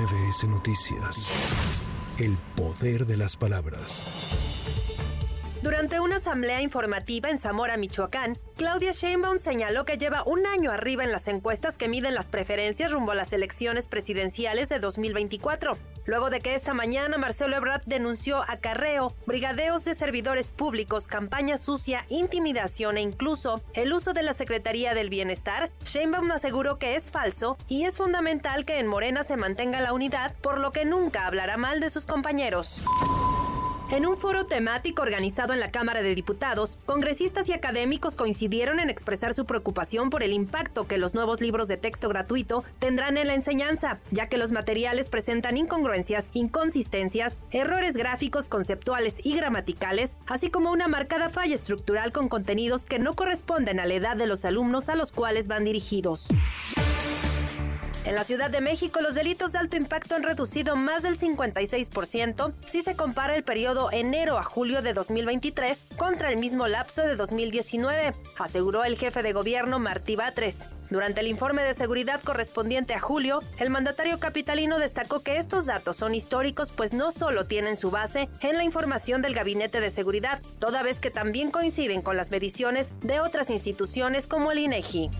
MBS Noticias. El poder de las palabras. Durante una asamblea informativa en Zamora, Michoacán, Claudia Sheinbaum señaló que lleva un año arriba en las encuestas que miden las preferencias rumbo a las elecciones presidenciales de 2024. Luego de que esta mañana Marcelo Ebrard denunció acarreo, brigadeos de servidores públicos, campaña sucia, intimidación e incluso el uso de la Secretaría del Bienestar, Sheinbaum aseguró que es falso y es fundamental que en Morena se mantenga la unidad, por lo que nunca hablará mal de sus compañeros. En un foro temático organizado en la Cámara de Diputados, congresistas y académicos coincidieron en expresar su preocupación por el impacto que los nuevos libros de texto gratuito tendrán en la enseñanza, ya que los materiales presentan incongruencias, inconsistencias, errores gráficos, conceptuales y gramaticales, así como una marcada falla estructural con contenidos que no corresponden a la edad de los alumnos a los cuales van dirigidos. En la Ciudad de México, los delitos de alto impacto han reducido más del 56% si se compara el periodo enero a julio de 2023 contra el mismo lapso de 2019, aseguró el jefe de gobierno Martí Batres. Durante el informe de seguridad correspondiente a julio, el mandatario capitalino destacó que estos datos son históricos pues no solo tienen su base en la información del Gabinete de Seguridad, toda vez que también coinciden con las mediciones de otras instituciones como el INEGI.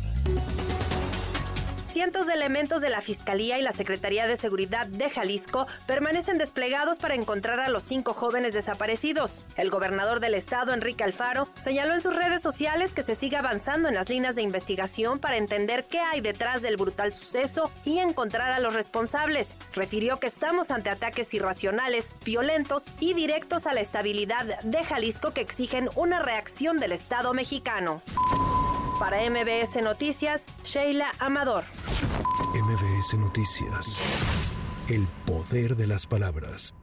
Cientos de elementos de la Fiscalía y la Secretaría de Seguridad de Jalisco permanecen desplegados para encontrar a los cinco jóvenes desaparecidos. El gobernador del estado, Enrique Alfaro, señaló en sus redes sociales que se sigue avanzando en las líneas de investigación para entender qué hay detrás del brutal suceso y encontrar a los responsables. Refirió que estamos ante ataques irracionales, violentos y directos a la estabilidad de Jalisco que exigen una reacción del Estado mexicano. Para MBS Noticias, Sheila Amador. MBS Noticias. El poder de las palabras.